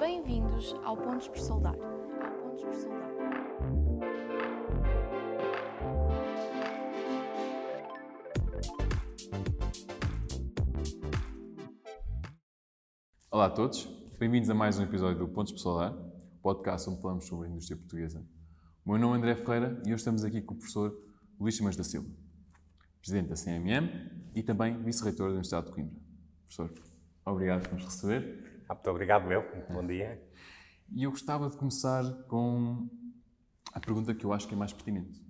Bem-vindos ao Pontos por Soldar. Ao Pontos por Soldar. Olá a todos, bem-vindos a mais um episódio do Pontos por Soldar, podcast onde falamos sobre a indústria portuguesa. O meu nome é André Ferreira e hoje estamos aqui com o professor Luís Chamas da Silva, presidente da CMM e também vice-reitor da Universidade de Coimbra. Professor, obrigado por nos receber. Ah, muito obrigado, eu. Bom dia. E eu gostava de começar com a pergunta que eu acho que é mais pertinente,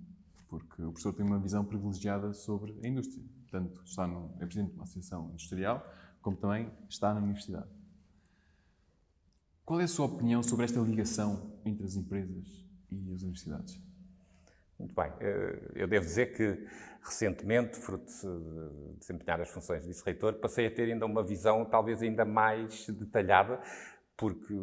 porque o professor tem uma visão privilegiada sobre a indústria. Tanto está no, é presidente de uma associação industrial, como também está na universidade. Qual é a sua opinião sobre esta ligação entre as empresas e as universidades? Muito bem. Eh, Eu devo dizer que, recentemente, fruto de desempenhar as funções de vice-reitor, passei a ter ainda uma visão talvez ainda mais detalhada, porque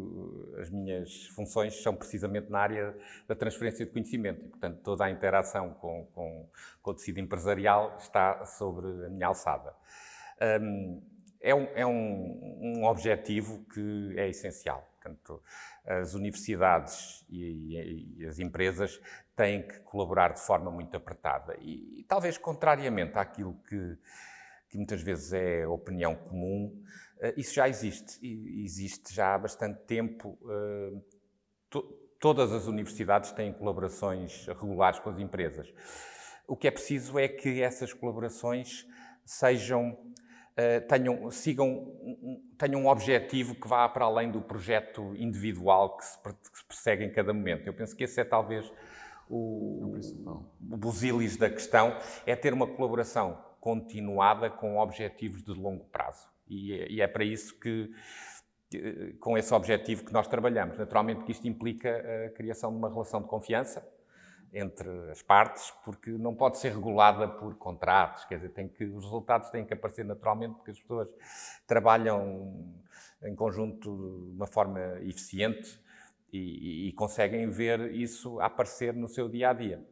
as minhas funções são precisamente na área da transferência de conhecimento. E, portanto, toda a interação com, com, com o tecido empresarial está sobre a minha alçada. Hum, é um, é um, um objetivo que é essencial. Portanto, as universidades e, e, e, as empresas têm que colaborar de forma muito apertada. E, e talvez contrariamente àquilo que, que, muitas vezes é opinião comum, uh, isso já existe. E existe já há bastante tempo. Uh, to, todas as universidades têm colaborações regulares com as empresas. O que é preciso é que essas colaborações sejam tenham, sigam, tenham um objetivo que vá para além do projeto individual que se, que se persegue em cada momento. Eu penso que esse é talvez o, o busilis da questão, é ter uma colaboração continuada com objetivos de longo prazo. E, e é para isso que, com esse objetivo que nós trabalhamos. Naturalmente que isto implica a criação de uma relação de confiança, entre as partes, porque não pode ser regulada por contratos, quer dizer, tem que, os resultados têm que aparecer naturalmente, porque as pessoas trabalham em conjunto de uma forma eficiente e, e, e conseguem ver isso aparecer no seu dia a dia.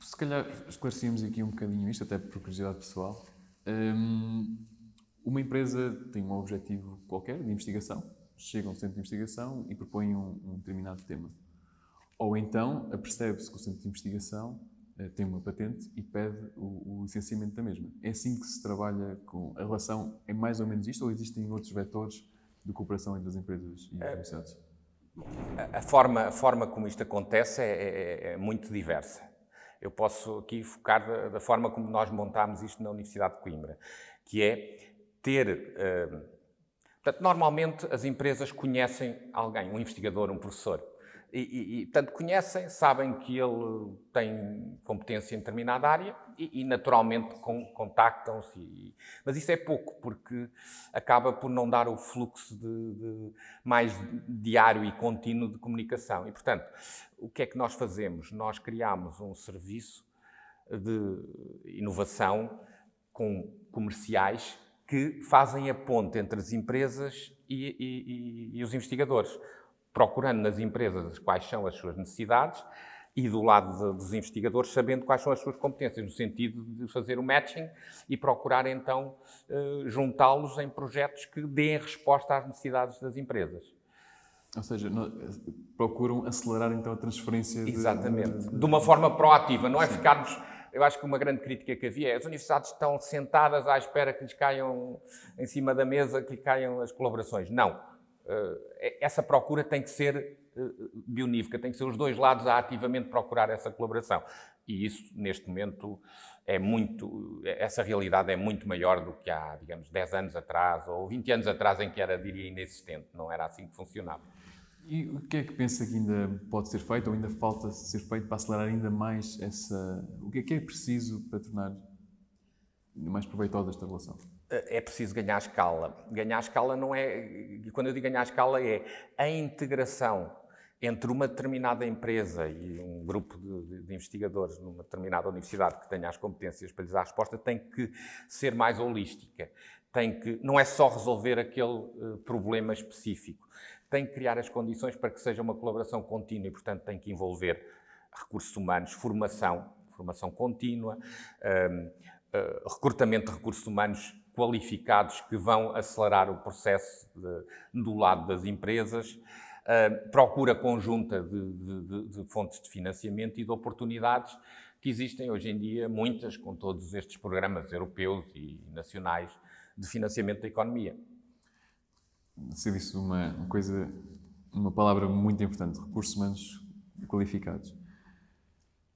Se calhar esclarecíamos aqui um bocadinho isto, até por curiosidade pessoal. Um, uma empresa tem um objetivo qualquer de investigação, chega a um centro de investigação e propõe um, um determinado tema ou então, apercebe-se que o centro de investigação uh, tem uma patente e pede o, o, licenciamento da mesma. É assim que se trabalha com a relação, é mais ou menos isto, ou existem outros vetores de cooperação entre as empresas e as universidades? A, a, forma, a forma como isto acontece é, é, é muito diversa. Eu posso aqui focar da, da, forma como nós montámos isto na Universidade de Coimbra, que é ter. Uh, portanto, normalmente as empresas conhecem alguém, um investigador, um professor e, e, e, portanto, conhecem, sabem que ele tem competência em determinada área e, e naturalmente, contactam-se. Mas isso é pouco, porque acaba por não dar o fluxo de, de, mais diário e contínuo de comunicação. E, portanto, o que é que nós fazemos? Nós criamos um serviço de inovação com comerciais que fazem a ponte entre as empresas e, e os investigadores procurando nas empresas quais são as suas necessidades e do lado dos investigadores sabendo quais são as suas competências, no sentido de fazer o matching e procurar então eh, juntá-los em projetos que deem resposta às necessidades das empresas. Ou seja, procuram acelerar então a transferência. De, Exatamente. De, de uma forma proativa, não é Sim. ficarmos. Eu acho que uma grande crítica que havia é as universidades estão sentadas à espera que lhes caiam em cima da mesa, que lhe caiam as colaborações. Não essa procura tem que ser eh, bionífica, tem que ser os dois lados a ativamente procurar essa colaboração. E isso, neste momento, é muito. Essa realidade é muito maior do que há, digamos, 10 anos atrás ou 20 anos atrás, em que era, diria, inexistente. Não era assim que funcionava. E o que é que pensa que ainda pode ser feito ou ainda falta ser feito para acelerar ainda mais essa. O que é que é preciso para tornar mais proveitosa esta relação? é preciso ganhar escala. Ganhar escala não é. Quando eu digo ganhar escala, é a integração entre uma determinada empresa e um grupo de, de, investigadores numa determinada universidade que tenha as competências para lhes dar a resposta tem que ser mais holística. Tem que, não é só resolver aquele uh, problema específico. Tem que criar as condições para que seja uma colaboração contínua e, portanto, tem que envolver recursos humanos, formação, formação contínua, uh, uh, recrutamento de recursos humanos qualificados que vão acelerar o processo de, do lado das empresas, uh, procura conjunta de, de, de, fontes de financiamento e de oportunidades que existem hoje em dia, muitas, com todos estes programas europeus e nacionais de financiamento da economia. Você disse uma coisa, uma palavra muito importante: recursos humanos qualificados.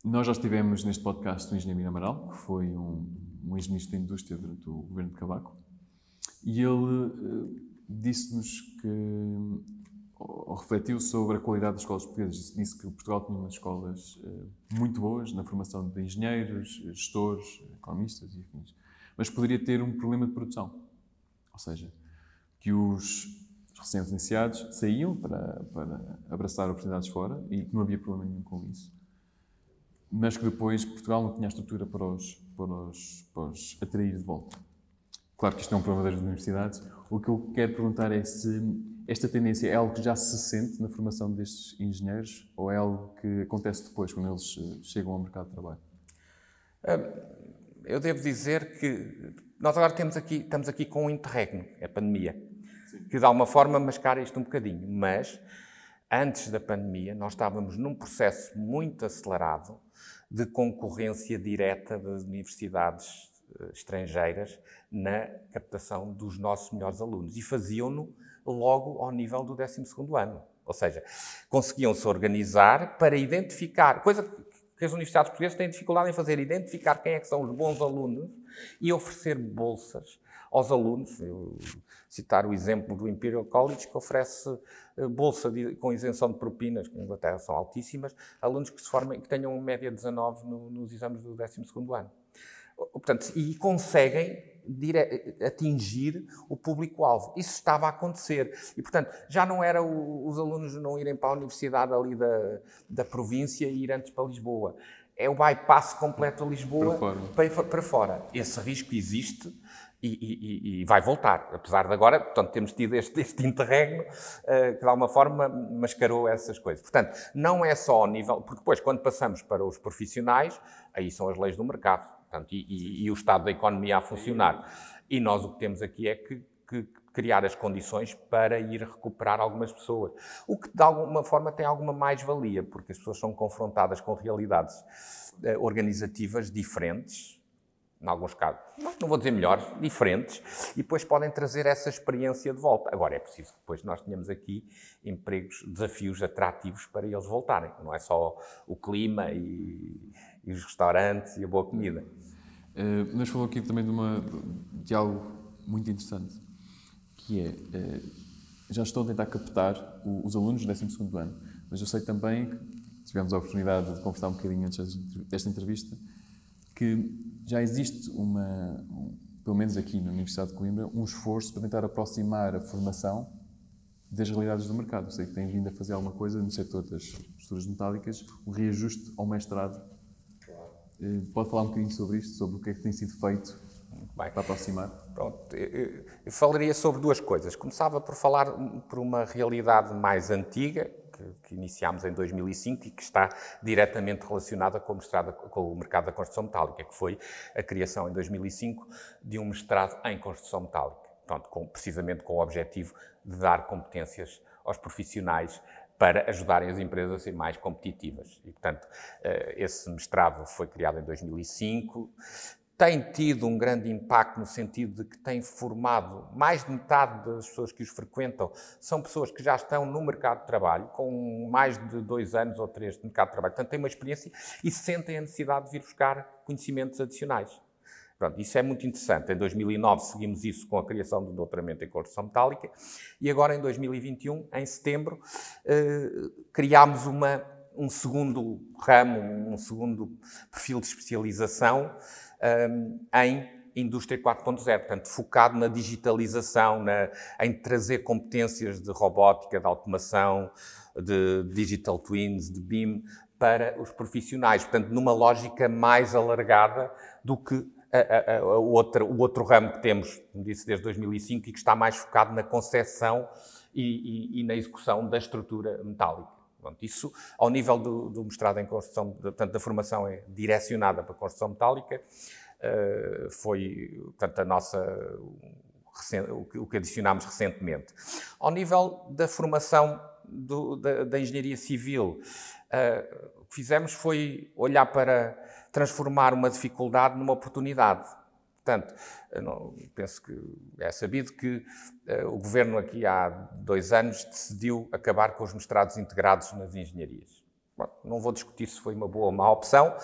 Nós já estivemos neste podcast o engenheiro Amaral, que foi um, um ex-ministro da Indústria durante o governo de Cavaco, e ele uh, disse-nos que, ou refletiu sobre a qualidade das escolas portuguesas. Disse que Portugal tinha umas escolas uh, muito boas na formação de engenheiros, gestores, economistas e afins, mas poderia ter um problema de produção. Ou seja, que os recém-licenciados saíam para, para abraçar oportunidades fora e que não havia problema nenhum com isso mas que depois Portugal não tinha a estrutura para os, para os, para os atrair de volta. Claro que isto não é um problema das universidades. O que eu quero perguntar é se esta tendência é algo que já se sente na formação destes engenheiros ou é algo que acontece depois, quando eles eh, chegam ao mercado de trabalho? Eu devo dizer que nós agora temos aqui, estamos aqui com um interregno, é a pandemia, Sim. que de alguma forma mascara isto um bocadinho, mas antes da pandemia nós estávamos num processo muito acelerado de concorrência direta das universidades eh, estrangeiras na captação dos nossos melhores alunos. E faziam-no logo ao nível do 12 ano. Ou seja, conseguiam-se organizar para identificar, coisa que as universidades portuguesas têm dificuldade em fazer, identificar quem é que são os bons alunos e oferecer bolsas aos alunos. Eu citar o exemplo do Imperial College, que oferece eh, bolsa de, com isenção de propinas, que na Inglaterra são altíssimas, alunos que se formem, que tenham média 19 no, nos exames do 12 ano. Portanto, e conseguem dire... atingir o público-alvo. Isso estava a acontecer. E, portanto, já não era o, os alunos não irem para a universidade ali da, da província e ir antes para Lisboa. É o bypass completo a Lisboa para fora. Para, fora. Esse risco existe e, e, e, vai voltar, apesar de agora, portanto, temos tido este, este interregno uh, que de alguma forma mascarou essas coisas. Portanto, não é só ao nível, porque depois, quando passamos para os profissionais, aí são as leis do mercado portanto, e, e o estado da economia a funcionar. E nós o que temos aqui é que, que criar as condições para ir recuperar algumas pessoas. O que de alguma forma tem alguma mais-valia, porque as pessoas são confrontadas com realidades uh, organizativas diferentes em alguns casos, não vou dizer melhores, diferentes, e depois podem trazer essa experiência de volta. Agora, é preciso que depois nós tenhamos aqui empregos, desafios atrativos para eles voltarem. Não é só o clima e, e os restaurantes e a boa comida. Uh, mas falou aqui também de, uma, de algo muito interessante, que é, uh, já estou a tentar captar o, os alunos do 12º ano, mas eu sei também que tivemos a oportunidade de conversar um bocadinho antes desta entrevista, que já existe uma, um, pelo menos aqui na Universidade de Coimbra, um esforço para tentar aproximar a formação das realidades do mercado. sei que tem vindo a fazer alguma coisa no setor das estruturas metálicas, o reajuste ao mestrado. Eh, pode falar um bocadinho sobre isto, sobre o que é que tem sido feito Bem, para aproximar? Pronto, eu, eu falaria sobre duas coisas. Começava por falar por uma realidade mais antiga, que, que iniciámos em 2005 e que está diretamente relacionada com o, mestrado, com o mercado da construção metálica, que foi a criação em 2005 de um mestrado em construção metálica, Pronto, com, precisamente com o objetivo de dar competências aos profissionais para ajudarem as empresas a ser mais competitivas. E, portanto, eh, esse mestrado foi criado em 2005, tem tido um grande impacto no sentido de que tem formado mais de metade das pessoas que os frequentam são pessoas que já estão no mercado de trabalho, com mais de dois anos ou três de mercado de trabalho. Portanto, têm uma experiência e sentem a necessidade de vir buscar conhecimentos adicionais. Pronto, isso é muito interessante. Em 2009 seguimos isso com a criação do doutoramento em construção metálica e agora em 2021, em setembro, eh, criámos uma, um segundo ramo, um segundo perfil de especialização um, em indústria 4.0, portanto, focado na digitalização, na, em trazer competências de robótica, de automação, de digital twins, de BIM, para os profissionais, portanto, numa lógica mais alargada do que a, a, a o outro ramo que temos, como disse, desde 2005, e que está mais focado na concepção e, e, e na execução da estrutura metálica. Pronto, isso, ao nível do, do mestrado em construção, portanto, da formação é direcionada para a construção metálica, uh, foi, portanto, a nossa, o que adicionámos recentemente. Ao nível da formação do, da, da, engenharia civil, uh, o que fizemos foi olhar para transformar uma dificuldade numa oportunidade. Portanto, não, penso que é sabido que uh, o governo aqui há dois anos decidiu acabar com os mestrados integrados nas engenharias. Bom, não vou discutir se foi uma boa ou má opção.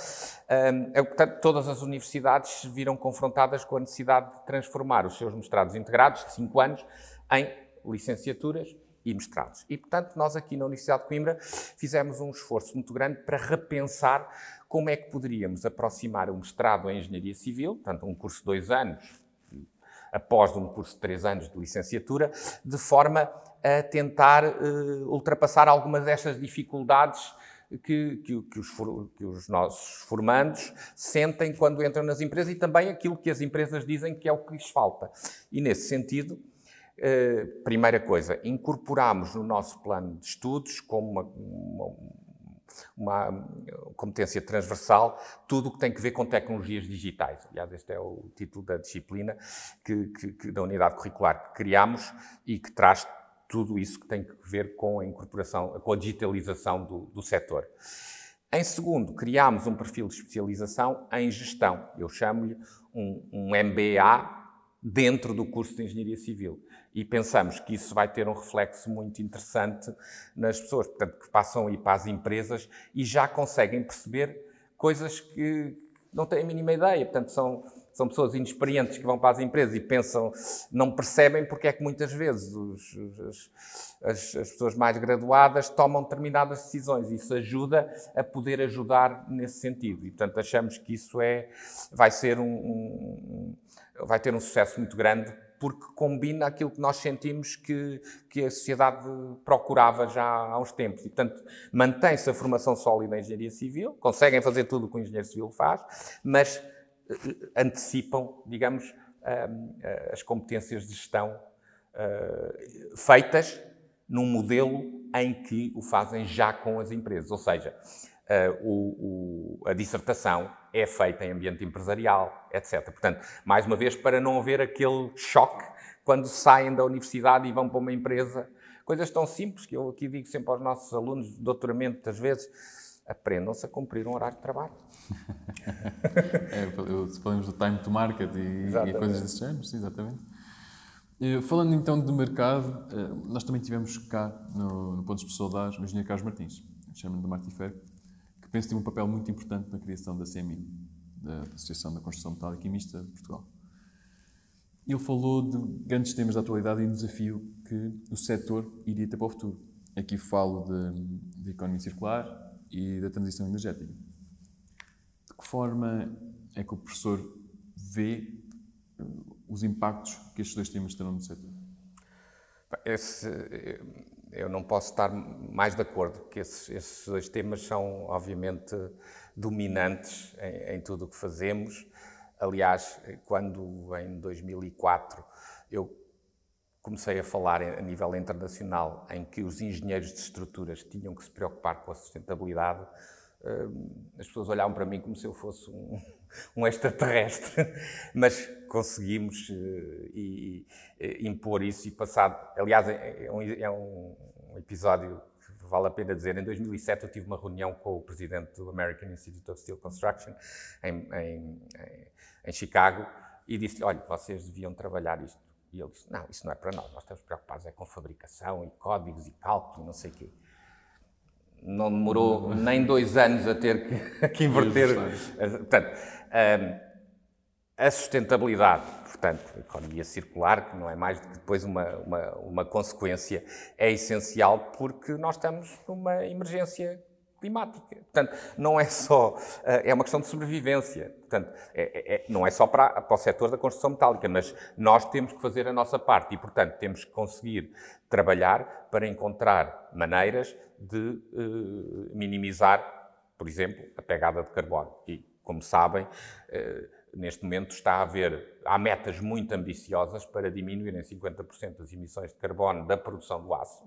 É, portanto, todas as universidades se viram confrontadas com a necessidade de transformar os seus mestrados integrados de cinco anos em licenciaturas e mestrados. E, portanto, nós aqui na Universidade de Coimbra fizemos um esforço muito grande para repensar como é que poderíamos aproximar o mestrado em Engenharia Civil, portanto, um curso de dois anos, após um curso de três anos de licenciatura, de forma a tentar uh, ultrapassar algumas destas dificuldades que, que, que, os, que, os, nossos formandos sentem quando entram nas empresas e também aquilo que as empresas dizem que é o que lhes falta. E nesse sentido, eh, primeira coisa, incorporamos no nosso plano de estudos como uma, uma, uma, competência transversal tudo o que tem que ver com tecnologias digitais. Aliás, este é o título da disciplina que, que, que, da unidade curricular que criamos e que traz tudo isso que tem que ver com a incorporação, com a digitalização do, do setor. Em segundo, criámos um perfil de especialização em gestão. Eu chamo-lhe um, um MBA dentro do curso de Engenharia Civil e pensamos que isso vai ter um reflexo muito interessante nas pessoas, portanto, que passam a ir para as empresas e já conseguem perceber coisas que não têm a mínima ideia. Portanto, são, são pessoas inexperientes que vão para as empresas e pensam, não percebem porque é que muitas vezes os, os, as, as, pessoas mais graduadas tomam determinadas decisões. Isso ajuda a poder ajudar nesse sentido. E, portanto, achamos que isso é, vai ser um, um vai ter um sucesso muito grande porque combina aquilo que nós sentimos que, que a sociedade procurava já há uns tempos. E, portanto, mantém-se a formação sólida em engenharia civil, conseguem fazer tudo o que o engenheiro civil faz, mas uh, antecipam, digamos, uh, as competências de gestão uh, feitas num modelo em que o fazem já com as empresas. Ou seja, o, o, a dissertação é feita em ambiente empresarial, etc. Portanto, mais uma vez, para não haver aquele choque quando saem da universidade e vão para uma empresa. Coisas tão simples que eu aqui digo sempre aos nossos alunos de doutoramento, muitas vezes, aprendam-se a cumprir um horário de trabalho. é, falamos do time to market e, e coisas desse género, sim, exatamente. Falando então do mercado, eh, nós também tivemos cá no, no Pontos Pessoal o engenheiro Carlos Martins, chama-me do Martifero, que penso tem um papel muito importante na criação da CMI, da Associação da Construção Metálica e Mista de Portugal. Ele falou de grandes temas da atualidade e um desafio que o setor iria ter para o futuro. Aqui falo de economia circular e da transição energética. De que forma é que o professor vê eh, os impactos que estes dois temas terão no setor? Esse, eu não posso estar mais de acordo que esses, esses dois temas são, obviamente, dominantes em, em tudo o que fazemos. Aliás, quando em 2004 eu comecei a falar a nível internacional em que os engenheiros de estruturas tinham que se preocupar com a sustentabilidade, as pessoas olhavam para mim como se eu fosse um, um extraterrestre, mas conseguimos uh, e, e, impor isso e passado. Aliás, é, é, um, é um, episódio que vale a pena dizer. Em 2007 eu tive uma reunião com o presidente do American Institute of Steel Construction em, em, em Chicago e disse-lhe: olha, vocês deviam trabalhar isto. E ele disse: não, isso não é para nós. Nós estamos preocupados é com fabricação e códigos e cálculo e não sei o quê não demorou nem dois anos a ter que, que inverter. Portanto, a sustentabilidade, portanto, a economia circular, que não é mais do que depois uma, uma, uma consequência, é essencial porque nós estamos numa emergência climática. Portanto, não é só, é uma questão de sobrevivência. Portanto, é, é, não é só para, para o setor da construção metálica, mas nós temos que fazer a nossa parte e, portanto, temos que conseguir trabalhar para encontrar maneiras de uh, minimizar, por exemplo, a pegada de carbono. E, como sabem, uh, neste momento está a haver, há metas muito ambiciosas para diminuir em 50% as emissões de carbono da produção do aço.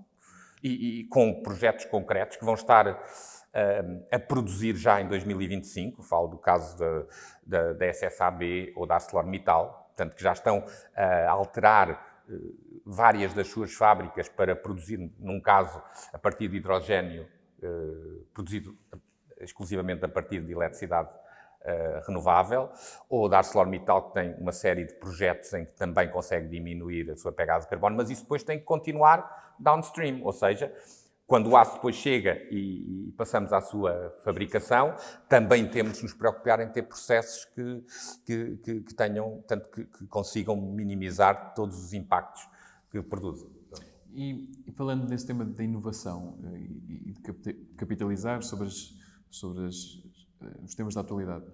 E, e com projetos concretos que vão estar uh, a produzir já em 2025. Falo do caso da, da, da SSAB ou da ArcelorMittal, portanto, que já estão a alterar uh, várias das suas fábricas para produzir, num caso, a partir de hidrogênio, produzido exclusivamente a partir de eletricidade Uh, renovável, ou da ArcelorMittal, que tem uma série de projetos em que também consegue diminuir a sua pegada de carbono, mas isso depois tem que continuar downstream, ou seja, quando o aço depois chega e, e, passamos à sua fabricação, também temos de nos preocupar em ter processos que, que, que, que tenham, tanto que, consigam minimizar todos os impactos que produzem. E, e falando nesse tema da inovação eh, e, de capitalizar sobre as, sobre as eh, os temas da atualidade.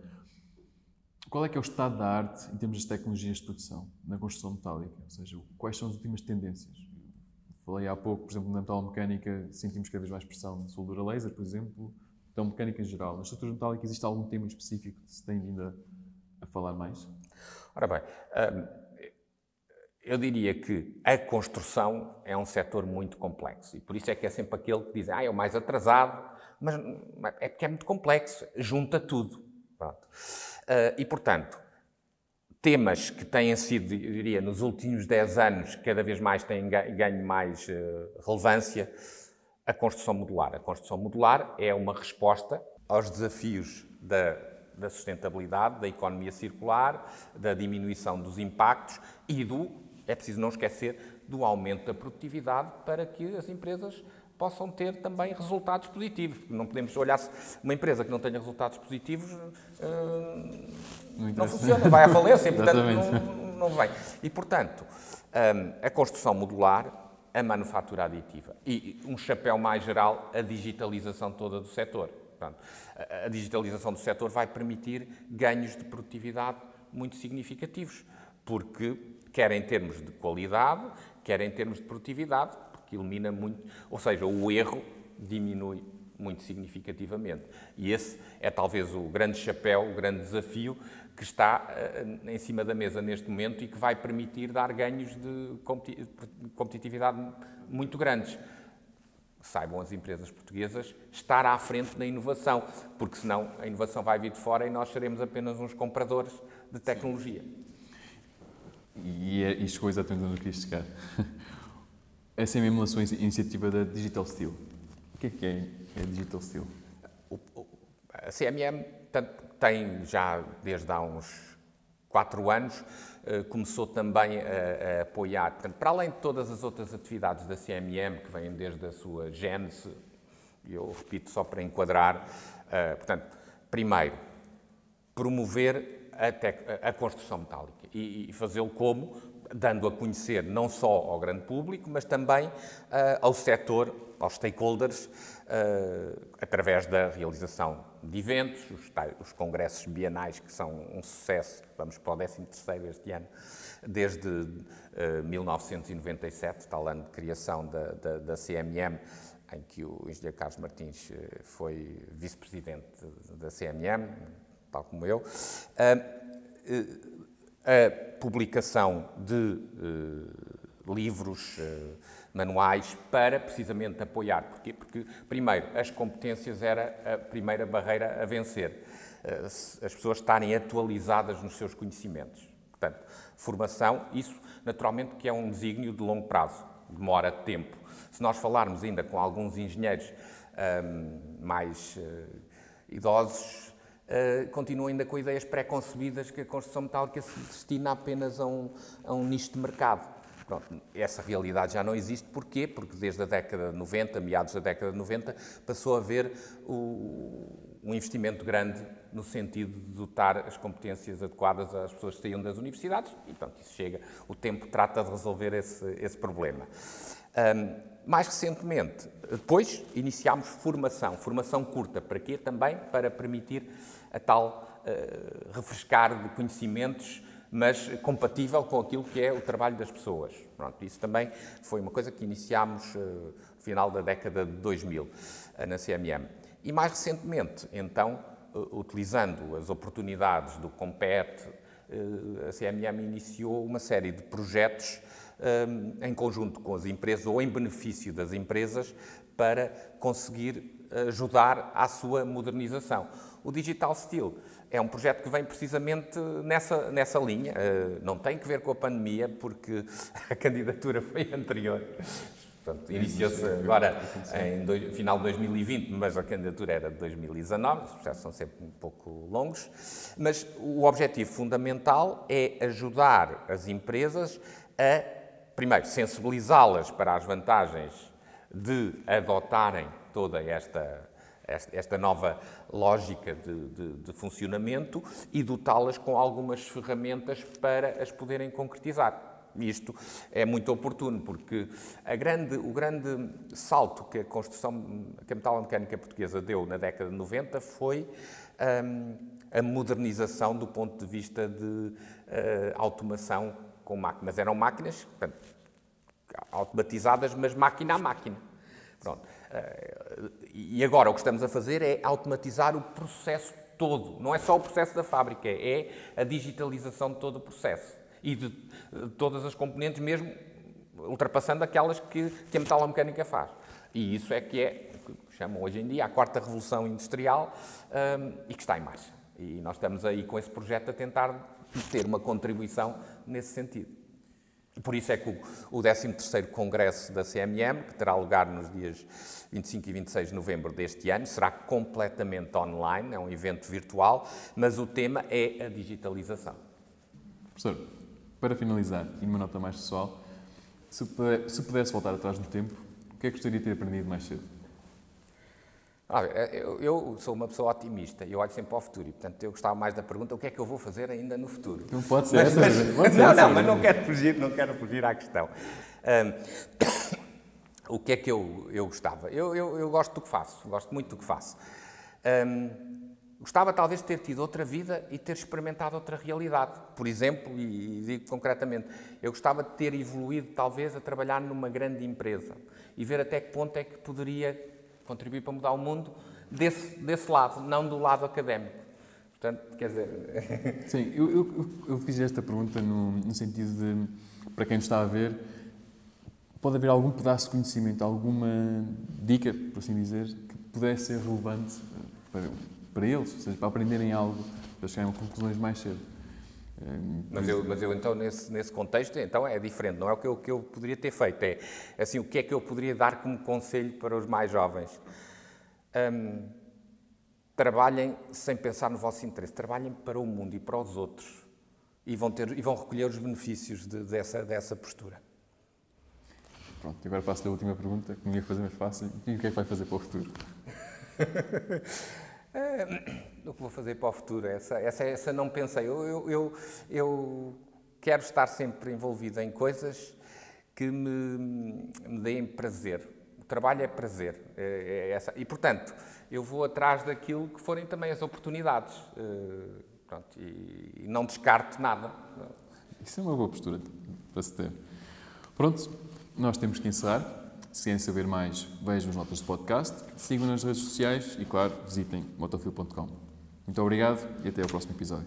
Qual é que é o estado da arte em termos de tecnologias de produção na construção metálica? Ou seja, quais são as últimas tendências? Falei há pouco, por exemplo, na metalomecânica, sentimos cada vez mais pressão na soldura laser, por exemplo, então mecânica em geral. Na estrutura metálica existe algum tema específico que se tem vindo a, a falar mais? Ora bem, hum, eu diria que a construção é um setor muito complexo e por isso é que é sempre aquele que diz, ah, é o mais atrasado, mas é porque é muito complexo, junta tudo. Uh, e, portanto, temas que têm sido, diria, nos últimos 10 anos, cada vez mais têm ganho mais uh, relevância, a construção modular. A construção modular é uma resposta aos desafios da, da sustentabilidade, da economia circular, da diminuição dos impactos e do, é preciso não esquecer, do aumento da produtividade para que as empresas possam ter também resultados positivos. Não podemos olhar uma empresa que não tenha resultados positivos uh, não, não, funciona, vai à falência, portanto não, não vai. E portanto um, a construção modular, a manufatura aditiva e um chapéu mais geral a digitalização toda do setor. Portanto, a digitalização do setor vai permitir ganhos de produtividade muito significativos, porque quer em termos de qualidade, quer em termos de produtividade, que elimina muito, ou seja, o erro diminui muito significativamente. E esse é talvez o grande chapéu, o grande desafio que está uh, em cima da mesa neste momento e que vai permitir dar ganhos de competitividade muito grandes. Saibam as empresas portuguesas estar à frente na inovação, porque senão a inovação vai vir de fora e nós seremos apenas uns compradores de tecnologia. E, é, e chegou exatamente onde eu queria chegar. Essa é mesmo a sua iniciativa da Digital Steel. O que é que é a Digital Steel? A CMM tem já desde há uns quatro anos eh, começou também a, a, apoiar, portanto, para além de todas as outras atividades da CMM que vêm desde a sua gênese, eu repito só para enquadrar, uh, portanto, primeiro, promover a, a construção metálica e, e fazê-lo como? Dando a conhecer não só ao grande público, mas também uh, ao setor, aos stakeholders, uh, através da realização de eventos, os, os, congressos bienais, que são um sucesso, vamos para o 13º este ano, desde uh, eh, 1997, tal ano de criação da, da, da, CMM, em que o engenheiro Carlos Martins foi vice-presidente da CMM, tal como eu a publicação de uh, livros, uh, manuais, para precisamente apoiar. Porquê? Porque, primeiro, as competências era a primeira barreira a vencer. Uh, as pessoas estarem atualizadas nos seus conhecimentos. Portanto, formação, isso naturalmente que é um desígnio de longo prazo, demora tempo. Se nós falarmos ainda com alguns engenheiros um, mais idosos, uh, continuam ainda com ideias pré-concebidas que a construção metálica se destina apenas a um, a um nicho de mercado. Pronto, essa realidade já não existe. Porquê? Porque desde a década de 90, meados da década de 90, passou a haver o, um investimento grande no sentido de dotar as competências adequadas às pessoas que saíam das universidades e, pronto, isso chega. O tempo trata de resolver esse, esse problema. Um, mais recentemente, depois iniciámos formação, formação curta. Para quê? Também para permitir a tal uh, refrescar de conhecimentos, mas compatível com aquilo que é o trabalho das pessoas. Pronto, isso também foi uma coisa que iniciámos uh, no final da década de 2000 uh, na CMM. E mais recentemente, então, utilizando as oportunidades do Compete, a CMM iniciou uma série de projetos em conjunto com as empresas ou em benefício das empresas para conseguir ajudar à sua modernização. O Digital Steel é um projeto que vem precisamente nessa, nessa linha. Não tem que ver com a pandemia, porque a candidatura foi anterior. Portanto, iniciou-se agora em final de 2020, mas a candidatura era de 2019, os processos são sempre um pouco longos. Mas o objetivo fundamental é ajudar as empresas a, primeiro, sensibilizá-las para as vantagens de adotarem toda esta, esta nova lógica de, de, de funcionamento e dotá-las com algumas ferramentas para as poderem concretizar. Isto é muito oportuno, porque grande, o grande salto que a construção, que a portuguesa deu na década de 90 foi um, a modernização do ponto de vista de uh, automação com máquinas. Eram máquinas portanto, automatizadas, mas máquina a máquina. Pronto. Uh, e agora o que estamos a fazer é automatizar o processo todo. Não é só o processo da fábrica, é a digitalização de todo o processo e de todas as componentes, mesmo ultrapassando aquelas que, que a metalomecânica faz. E isso é que é, que chamam hoje em dia, a quarta revolução industrial um, e que está em marcha. E nós estamos aí com esse projeto a tentar ter uma contribuição nesse sentido. Por isso é que o 13º Congresso da CMM, que terá lugar nos dias 25 e 26 de novembro deste ano, será completamente online, é um evento virtual, mas o tema é a digitalização. Professor, para finalizar, e numa nota mais pessoal, se, pudesse voltar atrás no tempo, o que é que gostaria de ter aprendido mais cedo? Ah, eu, eu, sou uma pessoa otimista e eu olho sempre para o futuro. E, portanto, eu gostava mais da pergunta: o que é que eu vou fazer ainda no futuro? Não pode ser mas. Mas, pode ser não, não, mas não quero fugir, não quero fugir à questão. Um, o que é que eu, eu gostava? Eu, eu, eu, gosto do que faço, gosto muito do que faço. Um, Gostava talvez de ter tido outra vida e ter experimentado outra realidade. Por exemplo, e, digo concretamente, eu gostava de ter evoluído talvez a trabalhar numa grande empresa e ver até que ponto é que poderia contribuir para mudar o mundo desse, desse lado, não do lado académico. Portanto, quer dizer. Sim, eu, eu, eu fiz esta pergunta no, no sentido de, para quem está a ver, pode haver algum pedaço de conhecimento, alguma dica, por assim dizer, que pudesse ser relevante para para eles, ou seja, para aprenderem algo, para chegarem a conclusões mais cedo. Mas eu, mas eu então, nesse, nesse contexto, então é diferente. Não é o que eu, que eu poderia ter feito. É assim, o que é que eu poderia dar como conselho para os mais jovens? Um, trabalhem sem pensar no vosso interesse. Trabalhem para o mundo e para os outros. E vão, ter, e vão recolher os benefícios de, dessa, dessa postura. Pronto, agora faço a última pergunta, que me ia fazer mais fácil. E o que é que vai fazer para o futuro? É, o que vou fazer para o futuro? Essa, essa, essa não pensei. Eu, eu, eu, eu quero estar sempre envolvido em coisas que me, me deem prazer. O trabalho é prazer. É, é essa. E, portanto, eu vou atrás daquilo que forem também as oportunidades. Uh, pronto, e, e, não descarto nada. Isso é uma boa postura para se ter. Pronto, nós temos que encerrar. Se querem saber mais, vejam as notas do podcast, sigam nas redes sociais e, claro, visitem motofil.com. Muito obrigado e até ao próximo episódio.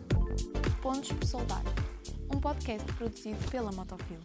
Pontos por Soldar, um podcast produzido pela Motofil.